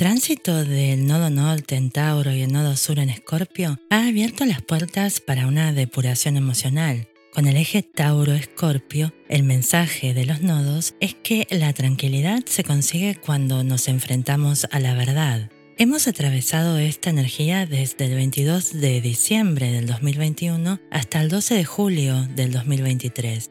tránsito del nodo norte en Tauro y el nodo sur en Escorpio ha abierto las puertas para una depuración emocional. Con el eje Tauro-Escorpio, el mensaje de los nodos es que la tranquilidad se consigue cuando nos enfrentamos a la verdad. Hemos atravesado esta energía desde el 22 de diciembre del 2021 hasta el 12 de julio del 2023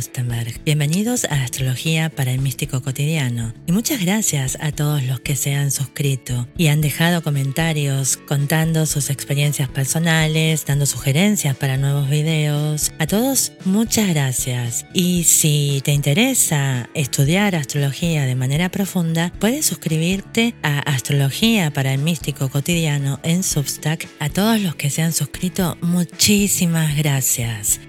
Lustenberg. Bienvenidos a Astrología para el Místico Cotidiano. Y muchas gracias a todos los que se han suscrito y han dejado comentarios contando sus experiencias personales, dando sugerencias para nuevos videos. A todos, muchas gracias. Y si te interesa estudiar astrología de manera profunda, puedes suscribirte a Astrología para el Místico Cotidiano en Substack. A todos los que se han suscrito, muchísimas gracias.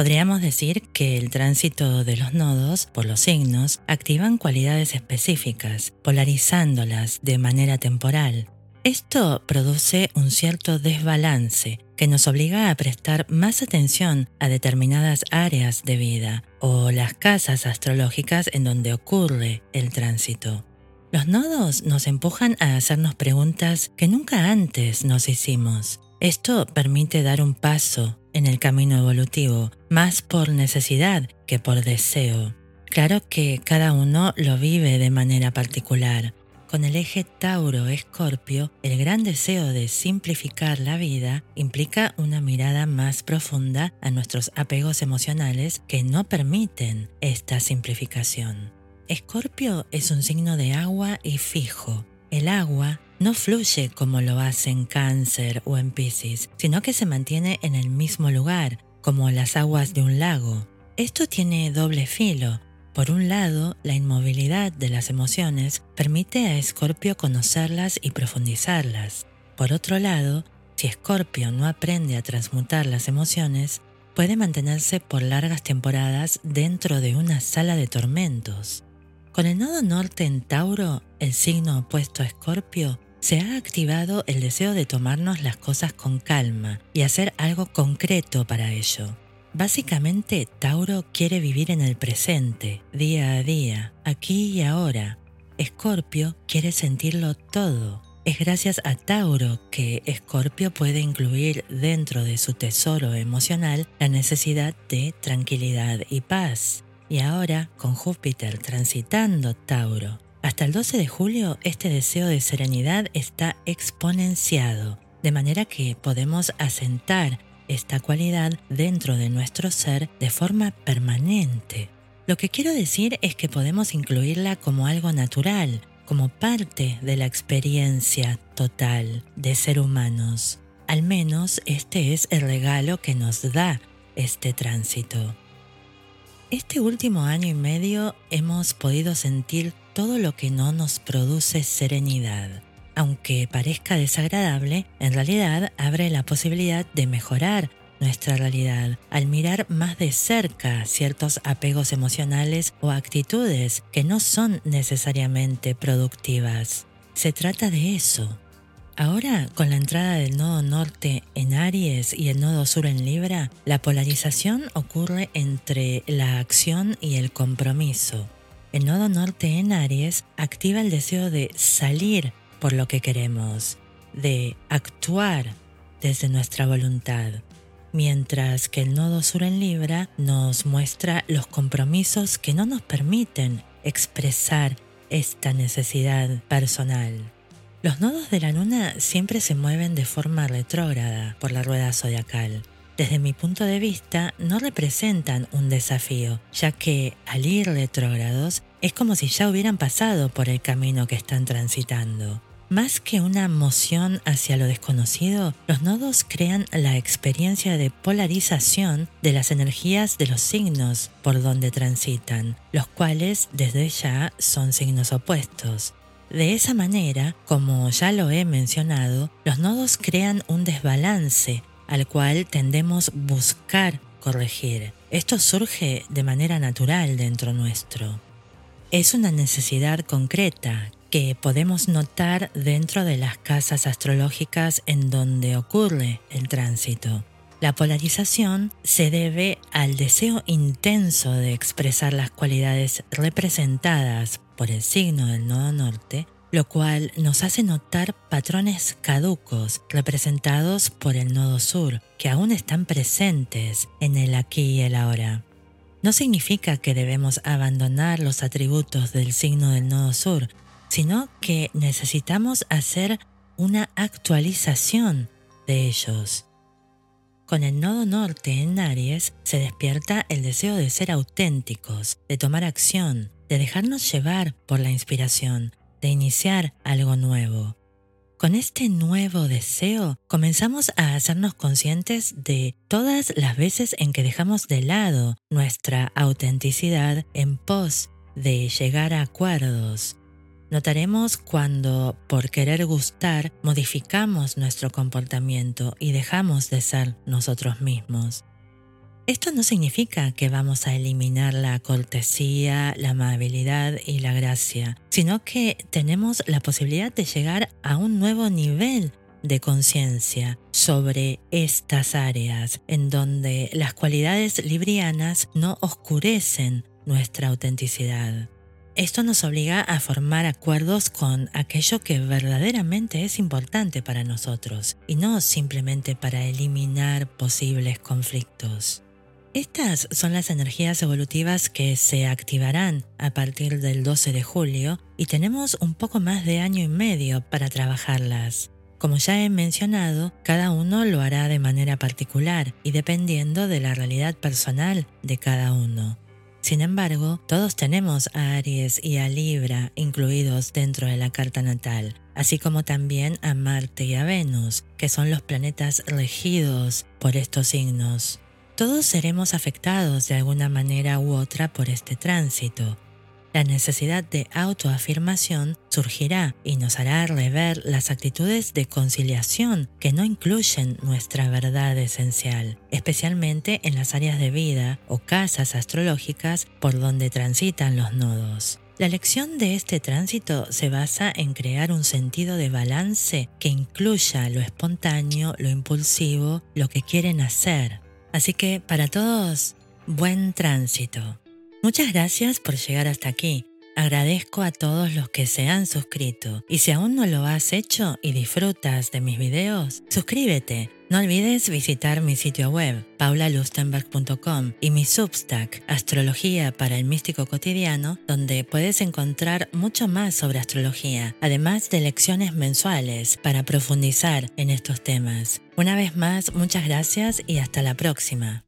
Podríamos decir que el tránsito de los nodos por los signos activan cualidades específicas, polarizándolas de manera temporal. Esto produce un cierto desbalance que nos obliga a prestar más atención a determinadas áreas de vida o las casas astrológicas en donde ocurre el tránsito. Los nodos nos empujan a hacernos preguntas que nunca antes nos hicimos. Esto permite dar un paso en el camino evolutivo, más por necesidad que por deseo. Claro que cada uno lo vive de manera particular. Con el eje Tauro-Escorpio, el gran deseo de simplificar la vida implica una mirada más profunda a nuestros apegos emocionales que no permiten esta simplificación. Escorpio es un signo de agua y fijo. El agua no fluye como lo hace en Cáncer o en Pisces, sino que se mantiene en el mismo lugar, como las aguas de un lago. Esto tiene doble filo. Por un lado, la inmovilidad de las emociones permite a Escorpio conocerlas y profundizarlas. Por otro lado, si Escorpio no aprende a transmutar las emociones, puede mantenerse por largas temporadas dentro de una sala de tormentos. Con el nodo norte en Tauro, el signo opuesto a Escorpio, se ha activado el deseo de tomarnos las cosas con calma y hacer algo concreto para ello. Básicamente, Tauro quiere vivir en el presente, día a día, aquí y ahora. Escorpio quiere sentirlo todo. Es gracias a Tauro que Escorpio puede incluir dentro de su tesoro emocional la necesidad de tranquilidad y paz. Y ahora, con Júpiter transitando Tauro hasta el 12 de julio, este deseo de serenidad está exponenciado, de manera que podemos asentar esta cualidad dentro de nuestro ser de forma permanente. Lo que quiero decir es que podemos incluirla como algo natural, como parte de la experiencia total de ser humanos. Al menos este es el regalo que nos da este tránsito. Este último año y medio hemos podido sentir todo lo que no nos produce serenidad. Aunque parezca desagradable, en realidad abre la posibilidad de mejorar nuestra realidad al mirar más de cerca ciertos apegos emocionales o actitudes que no son necesariamente productivas. Se trata de eso. Ahora, con la entrada del nodo norte en Aries y el nodo sur en Libra, la polarización ocurre entre la acción y el compromiso. El nodo norte en Aries activa el deseo de salir por lo que queremos, de actuar desde nuestra voluntad, mientras que el nodo sur en Libra nos muestra los compromisos que no nos permiten expresar esta necesidad personal. Los nodos de la luna siempre se mueven de forma retrógrada por la rueda zodiacal, desde mi punto de vista, no representan un desafío, ya que al ir retrógrados es como si ya hubieran pasado por el camino que están transitando. Más que una moción hacia lo desconocido, los nodos crean la experiencia de polarización de las energías de los signos por donde transitan, los cuales desde ya son signos opuestos. De esa manera, como ya lo he mencionado, los nodos crean un desbalance al cual tendemos buscar corregir. Esto surge de manera natural dentro nuestro. Es una necesidad concreta que podemos notar dentro de las casas astrológicas en donde ocurre el tránsito. La polarización se debe al deseo intenso de expresar las cualidades representadas por el signo del nodo norte, lo cual nos hace notar patrones caducos representados por el nodo sur, que aún están presentes en el aquí y el ahora. No significa que debemos abandonar los atributos del signo del nodo sur, sino que necesitamos hacer una actualización de ellos. Con el nodo norte en Aries se despierta el deseo de ser auténticos, de tomar acción, de dejarnos llevar por la inspiración, de iniciar algo nuevo. Con este nuevo deseo comenzamos a hacernos conscientes de todas las veces en que dejamos de lado nuestra autenticidad en pos de llegar a acuerdos, Notaremos cuando, por querer gustar, modificamos nuestro comportamiento y dejamos de ser nosotros mismos. Esto no significa que vamos a eliminar la cortesía, la amabilidad y la gracia, sino que tenemos la posibilidad de llegar a un nuevo nivel de conciencia sobre estas áreas en donde las cualidades librianas no oscurecen nuestra autenticidad. Esto nos obliga a formar acuerdos con aquello que verdaderamente es importante para nosotros y no simplemente para eliminar posibles conflictos. Estas son las energías evolutivas que se activarán a partir del 12 de julio y tenemos un poco más de año y medio para trabajarlas. Como ya he mencionado, cada uno lo hará de manera particular y dependiendo de la realidad personal de cada uno. Sin embargo, todos tenemos a Aries y a Libra incluidos dentro de la carta natal, así como también a Marte y a Venus, que son los planetas regidos por estos signos. Todos seremos afectados de alguna manera u otra por este tránsito, la necesidad de autoafirmación surgirá y nos hará rever las actitudes de conciliación que no incluyen nuestra verdad esencial, especialmente en las áreas de vida o casas astrológicas por donde transitan los nodos. La lección de este tránsito se basa en crear un sentido de balance que incluya lo espontáneo, lo impulsivo, lo que quieren hacer. Así que para todos, buen tránsito. Muchas gracias por llegar hasta aquí. Agradezco a todos los que se han suscrito y si aún no lo has hecho y disfrutas de mis videos, suscríbete. No olvides visitar mi sitio web paulalustenberg.com y mi Substack Astrología para el Místico Cotidiano, donde puedes encontrar mucho más sobre astrología, además de lecciones mensuales para profundizar en estos temas. Una vez más, muchas gracias y hasta la próxima.